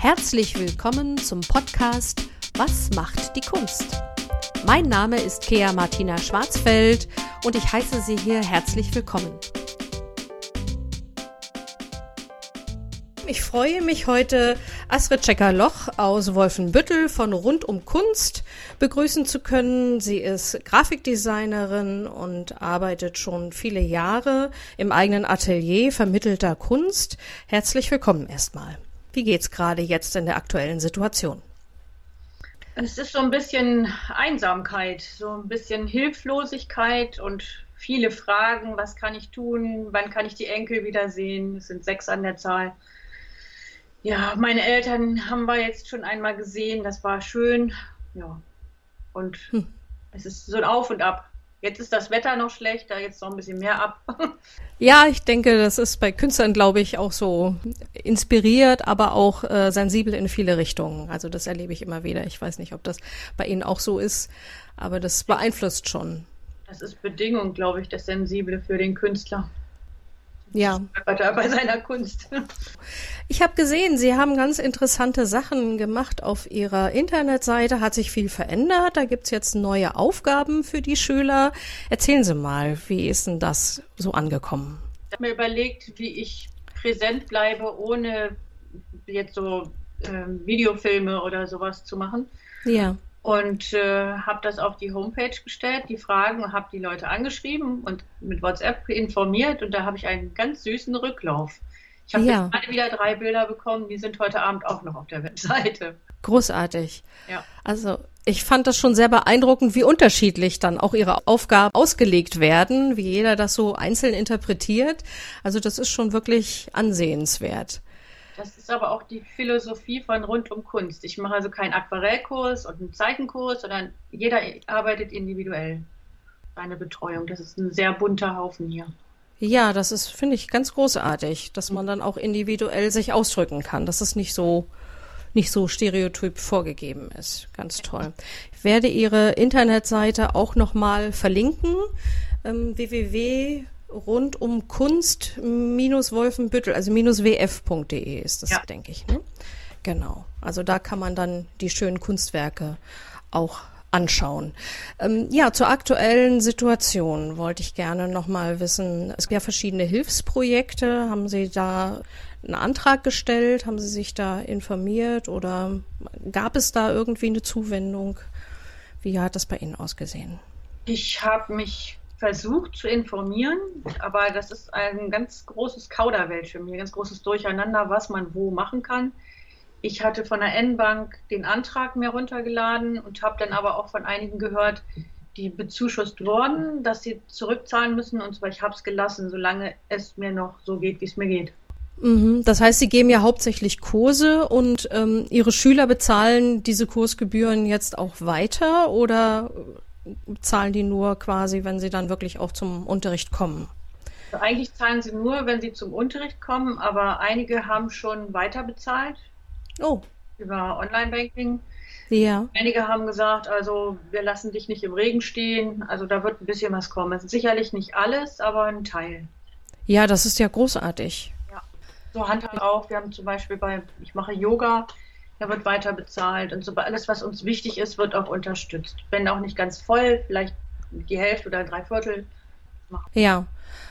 Herzlich willkommen zum Podcast Was macht die Kunst? Mein Name ist Kea Martina Schwarzfeld und ich heiße Sie hier herzlich willkommen. Ich freue mich heute, Astrid Checker-Loch aus Wolfenbüttel von Rund um Kunst begrüßen zu können. Sie ist Grafikdesignerin und arbeitet schon viele Jahre im eigenen Atelier vermittelter Kunst. Herzlich willkommen erstmal. Wie geht's gerade jetzt in der aktuellen Situation? Es ist so ein bisschen Einsamkeit, so ein bisschen Hilflosigkeit und viele Fragen. Was kann ich tun? Wann kann ich die Enkel wiedersehen? Es sind sechs an der Zahl. Ja, meine Eltern haben wir jetzt schon einmal gesehen, das war schön. Ja. Und hm. es ist so ein Auf und Ab. Jetzt ist das Wetter noch schlechter, jetzt noch ein bisschen mehr ab. Ja, ich denke, das ist bei Künstlern, glaube ich, auch so inspiriert, aber auch äh, sensibel in viele Richtungen. Also das erlebe ich immer wieder. Ich weiß nicht, ob das bei Ihnen auch so ist, aber das beeinflusst schon. Das ist Bedingung, glaube ich, das Sensible für den Künstler ja. bei seiner Kunst. Ich habe gesehen, Sie haben ganz interessante Sachen gemacht auf Ihrer Internetseite. Hat sich viel verändert. Da gibt's jetzt neue Aufgaben für die Schüler. Erzählen Sie mal, wie ist denn das so angekommen? Ich habe mir überlegt, wie ich präsent bleibe, ohne jetzt so äh, Videofilme oder sowas zu machen. Ja und äh, habe das auf die Homepage gestellt, die Fragen, habe die Leute angeschrieben und mit WhatsApp informiert und da habe ich einen ganz süßen Rücklauf. Ich habe ja. jetzt gerade wieder drei Bilder bekommen, die sind heute Abend auch noch auf der Webseite. Großartig. Ja. Also ich fand das schon sehr beeindruckend, wie unterschiedlich dann auch ihre Aufgaben ausgelegt werden, wie jeder das so einzeln interpretiert. Also das ist schon wirklich ansehenswert. Das ist aber auch die Philosophie von Rund um Kunst. Ich mache also keinen Aquarellkurs und einen Zeichenkurs, sondern jeder arbeitet individuell. Seine Betreuung. Das ist ein sehr bunter Haufen hier. Ja, das ist, finde ich, ganz großartig, dass man dann auch individuell sich ausdrücken kann, dass es nicht so, nicht so stereotyp vorgegeben ist. Ganz toll. Ich werde Ihre Internetseite auch nochmal verlinken. Ähm, www rund um Kunst minus Wolfenbüttel, also minus wf.de ist das, ja. denke ich. Ne? Genau. Also da kann man dann die schönen Kunstwerke auch anschauen. Ähm, ja, zur aktuellen Situation wollte ich gerne noch mal wissen. Es gibt ja verschiedene Hilfsprojekte. Haben Sie da einen Antrag gestellt? Haben Sie sich da informiert oder gab es da irgendwie eine Zuwendung? Wie hat das bei Ihnen ausgesehen? Ich habe mich versucht zu informieren, aber das ist ein ganz großes Kauderwelsch für mich, ein ganz großes Durcheinander, was man wo machen kann. Ich hatte von der N-Bank den Antrag mir runtergeladen und habe dann aber auch von einigen gehört, die bezuschusst wurden, dass sie zurückzahlen müssen und zwar ich habe es gelassen, solange es mir noch so geht, wie es mir geht. Mhm. Das heißt, Sie geben ja hauptsächlich Kurse und ähm, Ihre Schüler bezahlen diese Kursgebühren jetzt auch weiter oder zahlen die nur quasi, wenn sie dann wirklich auch zum Unterricht kommen? Also eigentlich zahlen sie nur, wenn sie zum Unterricht kommen, aber einige haben schon weiter bezahlt. Oh. Über Online-Banking. Ja. Einige haben gesagt, also wir lassen dich nicht im Regen stehen. Also da wird ein bisschen was kommen. Es ist sicherlich nicht alles, aber ein Teil. Ja, das ist ja großartig. Ja. So handhaben auch. Wir haben zum Beispiel bei, ich mache Yoga, da wird weiter bezahlt und so alles, was uns wichtig ist, wird auch unterstützt. Wenn auch nicht ganz voll, vielleicht die Hälfte oder drei Viertel. Ja,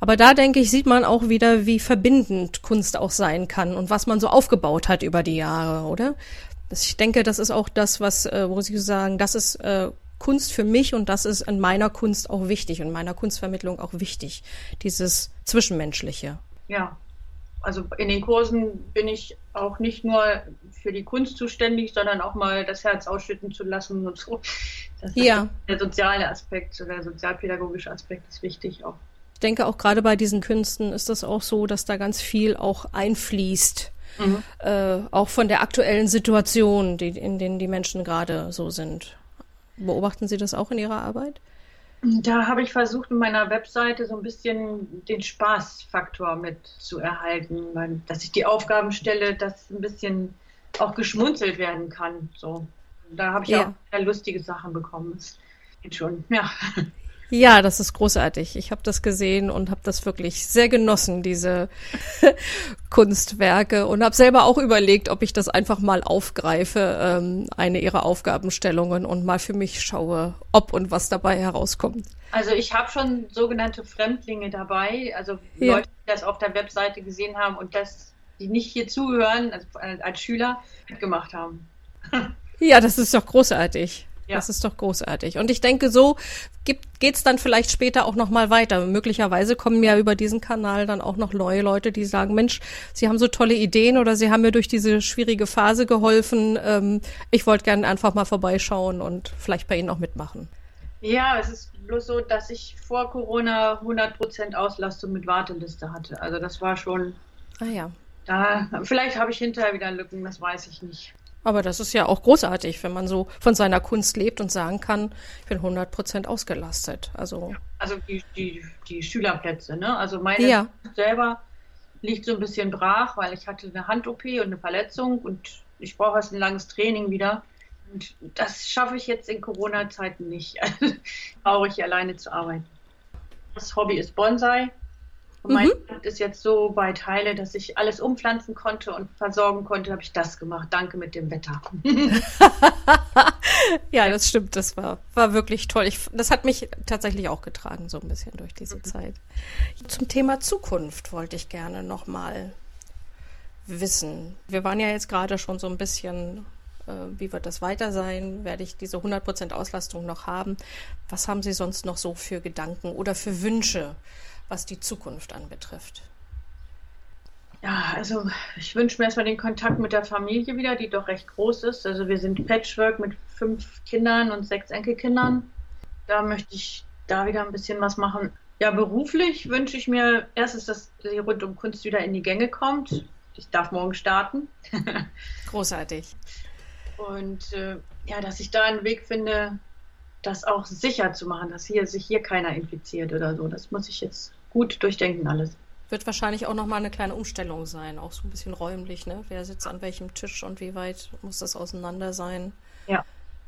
aber da denke ich, sieht man auch wieder, wie verbindend Kunst auch sein kann und was man so aufgebaut hat über die Jahre, oder? Ich denke, das ist auch das, was, äh, wo Sie sagen, das ist äh, Kunst für mich und das ist in meiner Kunst auch wichtig und meiner Kunstvermittlung auch wichtig, dieses Zwischenmenschliche. Ja, also in den Kursen bin ich auch nicht nur für die Kunst zuständig, sondern auch mal das Herz ausschütten zu lassen und so. Das ja. der soziale Aspekt, der sozialpädagogische Aspekt ist wichtig auch. Ich denke auch gerade bei diesen Künsten ist das auch so, dass da ganz viel auch einfließt. Mhm. Äh, auch von der aktuellen Situation, die, in denen die Menschen gerade so sind. Beobachten Sie das auch in Ihrer Arbeit? Da habe ich versucht, mit meiner Webseite so ein bisschen den Spaßfaktor mit zu erhalten, dass ich die Aufgaben stelle, dass ein bisschen auch geschmunzelt werden kann. So. Da habe ich ja. auch sehr lustige Sachen bekommen. Das geht schon, ja. Ja, das ist großartig. Ich habe das gesehen und habe das wirklich sehr genossen, diese Kunstwerke und habe selber auch überlegt, ob ich das einfach mal aufgreife, ähm, eine ihrer Aufgabenstellungen und mal für mich schaue, ob und was dabei herauskommt. Also ich habe schon sogenannte Fremdlinge dabei, also ja. Leute, die das auf der Webseite gesehen haben und das, die nicht hier zuhören, also als Schüler mitgemacht haben. Ja, das ist doch großartig. Ja. Das ist doch großartig. Und ich denke, so geht es dann vielleicht später auch noch mal weiter. Möglicherweise kommen ja über diesen Kanal dann auch noch neue Leute, die sagen, Mensch, Sie haben so tolle Ideen oder Sie haben mir durch diese schwierige Phase geholfen. Ähm, ich wollte gerne einfach mal vorbeischauen und vielleicht bei Ihnen auch mitmachen. Ja, es ist bloß so, dass ich vor Corona 100% Auslastung mit Warteliste hatte. Also das war schon... Ah ja. Da, vielleicht habe ich hinterher wieder Lücken, das weiß ich nicht. Aber das ist ja auch großartig, wenn man so von seiner Kunst lebt und sagen kann, ich bin 100 Prozent ausgelastet. Also, also die, die, die Schülerplätze, ne? Also meine ja. selber liegt so ein bisschen brach, weil ich hatte eine Hand-OP und eine Verletzung und ich brauche erst ein langes Training wieder. Und das schaffe ich jetzt in Corona-Zeiten nicht. brauche ich alleine zu arbeiten. Das Hobby ist Bonsai. Und mein mhm. Land ist jetzt so bei Teile, dass ich alles umpflanzen konnte und versorgen konnte, habe ich das gemacht. Danke mit dem Wetter. ja, das stimmt. Das war, war wirklich toll. Ich, das hat mich tatsächlich auch getragen, so ein bisschen durch diese mhm. Zeit. Zum Thema Zukunft wollte ich gerne nochmal wissen. Wir waren ja jetzt gerade schon so ein bisschen wie wird das weiter sein? Werde ich diese 100% Auslastung noch haben? Was haben Sie sonst noch so für Gedanken oder für Wünsche was die Zukunft anbetrifft? Ja, also ich wünsche mir erstmal den Kontakt mit der Familie wieder, die doch recht groß ist. Also wir sind Patchwork mit fünf Kindern und sechs Enkelkindern. Da möchte ich da wieder ein bisschen was machen. Ja, beruflich wünsche ich mir erstens, dass sie rund um Kunst wieder in die Gänge kommt. Ich darf morgen starten. Großartig. Und äh, ja, dass ich da einen Weg finde, das auch sicher zu machen, dass hier sich hier keiner infiziert oder so. Das muss ich jetzt gut durchdenken alles. Wird wahrscheinlich auch nochmal eine kleine Umstellung sein, auch so ein bisschen räumlich, ne? Wer sitzt an welchem Tisch und wie weit muss das auseinander sein? Ja,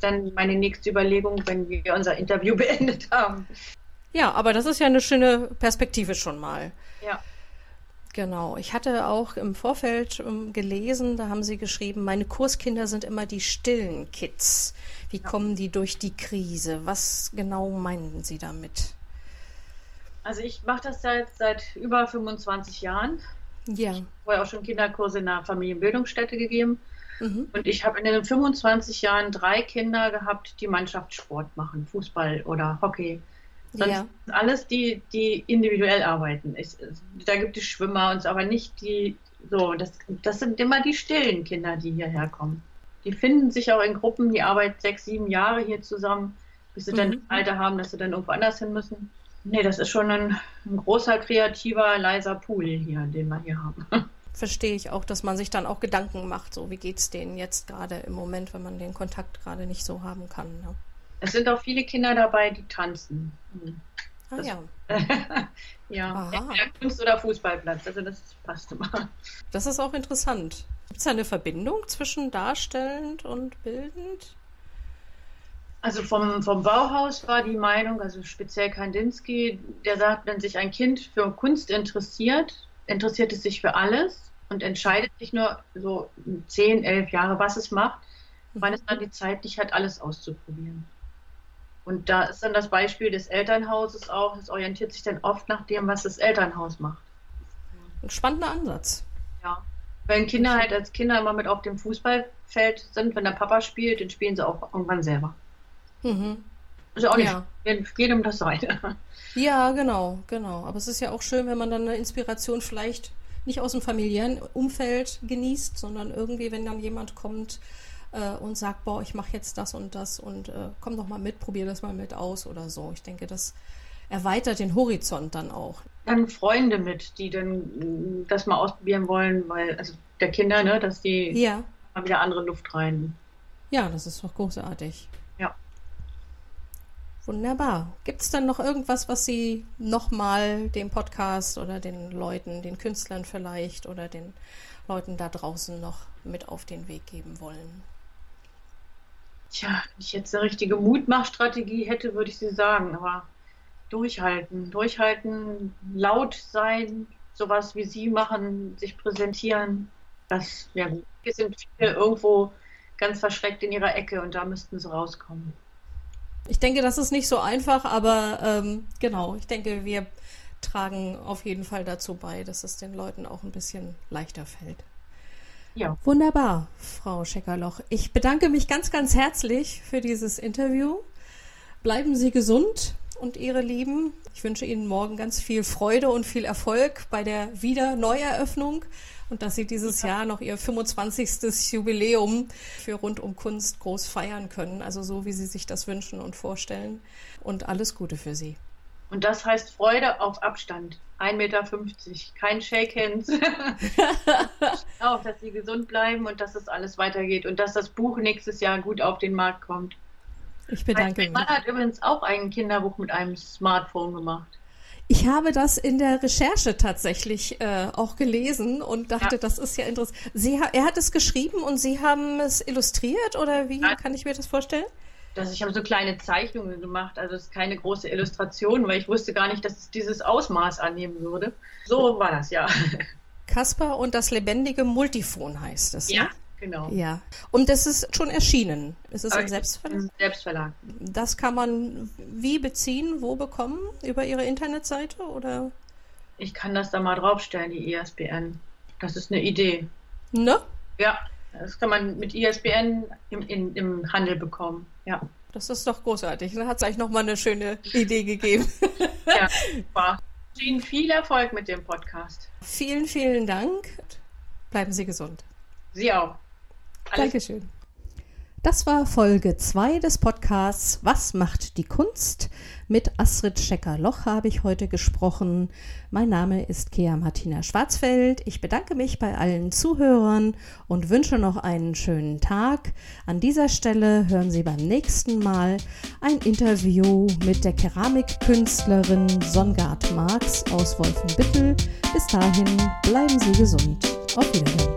dann meine nächste Überlegung, wenn wir unser Interview beendet haben. Ja, aber das ist ja eine schöne Perspektive schon mal. Ja. Genau. Ich hatte auch im Vorfeld um, ähm, gelesen, da haben Sie geschrieben, meine Kurskinder sind immer die stillen Kids. Wie ja. kommen die durch die Krise? Was genau meinen Sie damit? Also ich mache das seit, seit über 25 Jahren. Ja. Ich habe vorher auch schon Kinderkurse in einer Familienbildungsstätte gegeben. Mhm. Und ich habe in den 25 Jahren drei Kinder gehabt, die Mannschaftssport machen, Fußball oder Hockey. Sonst ja. alles die, die individuell arbeiten. Ich, da gibt es Schwimmer und aber nicht die, so, das, das sind immer die stillen Kinder, die hierher kommen. Die finden sich auch in Gruppen, die arbeiten sechs, sieben Jahre hier zusammen, bis sie mhm. dann das Alter haben, dass sie dann irgendwo anders hin müssen. Nee, das ist schon ein, ein großer, kreativer, leiser Pool hier, den wir hier haben. Verstehe ich auch, dass man sich dann auch Gedanken macht, so wie geht es denen jetzt gerade im Moment, wenn man den Kontakt gerade nicht so haben kann. Ne? Es sind auch viele Kinder dabei, die tanzen. Hm. Ah, das, ja. ja, Kunst- oder Fußballplatz, also das passt immer. Das ist auch interessant. Gibt es da eine Verbindung zwischen darstellend und bildend? Also vom, vom Bauhaus war die Meinung, also speziell Kandinsky, der sagt, wenn sich ein Kind für Kunst interessiert, interessiert es sich für alles und entscheidet sich nur so zehn, elf Jahre, was es macht, wann es dann die Zeit nicht hat, alles auszuprobieren. Und da ist dann das Beispiel des Elternhauses auch, es orientiert sich dann oft nach dem, was das Elternhaus macht. Ein spannender Ansatz. Ja. Wenn Kinder halt als Kinder immer mit auf dem Fußballfeld sind, wenn der Papa spielt, dann spielen sie auch irgendwann selber. Mhm. Ist auch nicht ja. jedem das Seite. Ja, genau, genau. Aber es ist ja auch schön, wenn man dann eine Inspiration vielleicht nicht aus dem familiären Umfeld genießt, sondern irgendwie, wenn dann jemand kommt äh, und sagt, boah, ich mache jetzt das und das und äh, komm doch mal mit, probier das mal mit aus oder so. Ich denke, das erweitert den Horizont dann auch. Dann Freunde mit, die dann mm, das mal ausprobieren wollen, weil, also der Kinder, ne, dass die ja. mal wieder andere Luft rein. Ja, das ist doch großartig. Ja. Wunderbar. Gibt es dann noch irgendwas, was Sie nochmal dem Podcast oder den Leuten, den Künstlern vielleicht oder den Leuten da draußen noch mit auf den Weg geben wollen? Tja, wenn ich jetzt eine richtige Mutmachstrategie hätte, würde ich sie sagen, aber durchhalten, durchhalten, laut sein, sowas wie Sie machen, sich präsentieren. Das wäre gut. Hier sind viele irgendwo ganz verschreckt in ihrer Ecke und da müssten sie rauskommen. Ich denke, das ist nicht so einfach, aber ähm, genau, ich denke, wir tragen auf jeden Fall dazu bei, dass es den Leuten auch ein bisschen leichter fällt. Ja. Wunderbar, Frau Scheckerloch. Ich bedanke mich ganz, ganz herzlich für dieses Interview. Bleiben Sie gesund und Ihre Lieben. Ich wünsche Ihnen morgen ganz viel Freude und viel Erfolg bei der Wiederneueröffnung und dass Sie dieses Jahr noch Ihr 25. Jubiläum für Rund um Kunst groß feiern können. Also so, wie Sie sich das wünschen und vorstellen. Und alles Gute für Sie. Und das heißt Freude auf Abstand. 1,50 Meter, kein Shake Hands. auch, dass sie gesund bleiben und dass es alles weitergeht und dass das Buch nächstes Jahr gut auf den Markt kommt. Ich bedanke mich. Mein Mann hat übrigens auch ein Kinderbuch mit einem Smartphone gemacht. Ich habe das in der Recherche tatsächlich äh, auch gelesen und dachte, ja. das ist ja interessant. Sie, er hat es geschrieben und Sie haben es illustriert oder wie ja. kann ich mir das vorstellen? Dass ich habe so kleine Zeichnungen gemacht, also es ist keine große Illustration, weil ich wusste gar nicht, dass es dieses Ausmaß annehmen würde. So war das, ja. Kasper und das lebendige Multifon heißt es. Ja, ne? genau. Ja. Und das ist schon erschienen. Ist es im Selbstverlag? Selbstverlag. Das kann man wie beziehen, wo bekommen? Über Ihre Internetseite oder? Ich kann das da mal draufstellen, die ISBN. Das ist eine Idee. Ne? Ja. Das kann man mit ISBN im, in, im Handel bekommen. Ja. Das ist doch großartig. Da hat es eigentlich nochmal eine schöne Idee gegeben. ja, super. Ihnen viel Erfolg mit dem Podcast. Vielen, vielen Dank. Bleiben Sie gesund. Sie auch. Alles Dankeschön. Das war Folge 2 des Podcasts Was macht die Kunst? Mit Astrid Schecker-Loch habe ich heute gesprochen. Mein Name ist Kea Martina Schwarzfeld. Ich bedanke mich bei allen Zuhörern und wünsche noch einen schönen Tag. An dieser Stelle hören Sie beim nächsten Mal ein Interview mit der Keramikkünstlerin Songard Marx aus Wolfenbüttel. Bis dahin bleiben Sie gesund. Auf Wiedersehen.